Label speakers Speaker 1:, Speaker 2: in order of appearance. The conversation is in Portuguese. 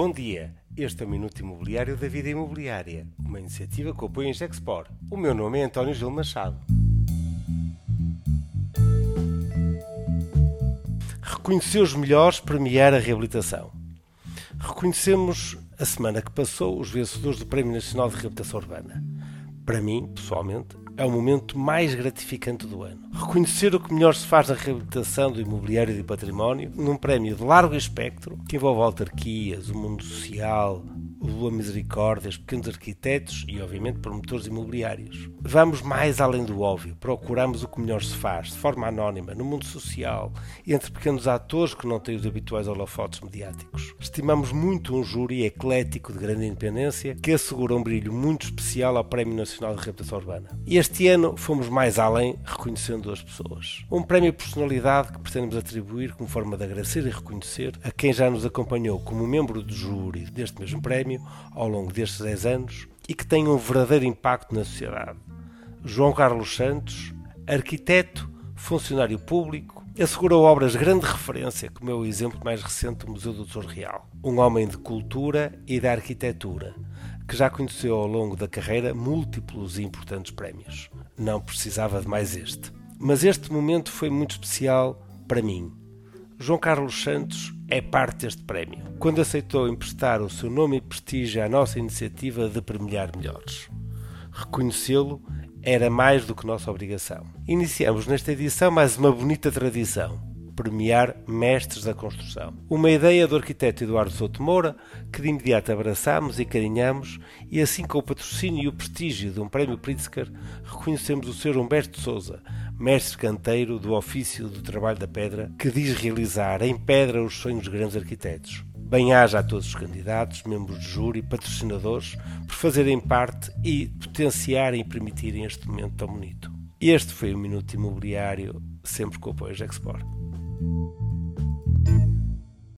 Speaker 1: Bom dia, este é o Minuto Imobiliário da Vida Imobiliária, uma iniciativa que apoia a Gexpor. O meu nome é António Gil Machado. Reconhecer os melhores, premiar a reabilitação. Reconhecemos a semana que passou os vencedores do Prémio Nacional de Reabilitação Urbana. Para mim, pessoalmente, é o momento mais gratificante do ano. Reconhecer o que melhor se faz na reabilitação do imobiliário e do património num prémio de largo espectro que envolve autarquias, o mundo social, o Lua Misericórdia, os pequenos arquitetos e, obviamente, promotores imobiliários. Vamos mais além do óbvio, procuramos o que melhor se faz, de forma anónima, no mundo social, entre pequenos atores que não têm os habituais holofotes mediáticos. Estimamos muito um júri eclético de grande independência que assegura um brilho muito especial ao Prémio Nacional de Reabilitação Urbana. E este ano fomos mais além, reconhecendo as pessoas. Um prémio personalidade que pretendemos atribuir como forma de agradecer e reconhecer a quem já nos acompanhou como membro do júri deste mesmo prémio ao longo destes 10 anos e que tem um verdadeiro impacto na sociedade. João Carlos Santos, arquiteto, funcionário público, assegurou obras de grande referência, como é o exemplo mais recente do Museu do Tesouro Real. Um homem de cultura e da arquitetura, que já conheceu ao longo da carreira múltiplos e importantes prémios. Não precisava de mais este. Mas este momento foi muito especial para mim. João Carlos Santos é parte deste prémio, quando aceitou emprestar o seu nome e prestígio à nossa iniciativa de premiar melhores. Reconhecê-lo era mais do que nossa obrigação. Iniciamos nesta edição mais uma bonita tradição premiar mestres da construção. Uma ideia do arquiteto Eduardo Souto Moura que de imediato abraçamos e carinhamos e assim com o patrocínio e o prestígio de um prémio Pritzker reconhecemos o Sr. Humberto Souza, mestre canteiro do ofício do trabalho da pedra que diz realizar em pedra os sonhos dos grandes arquitetos. Bem-haja a todos os candidatos, membros de júri, patrocinadores, por fazerem parte e potenciarem e permitirem este momento tão bonito. Este foi o Minuto Imobiliário, sempre com o apoio da Export.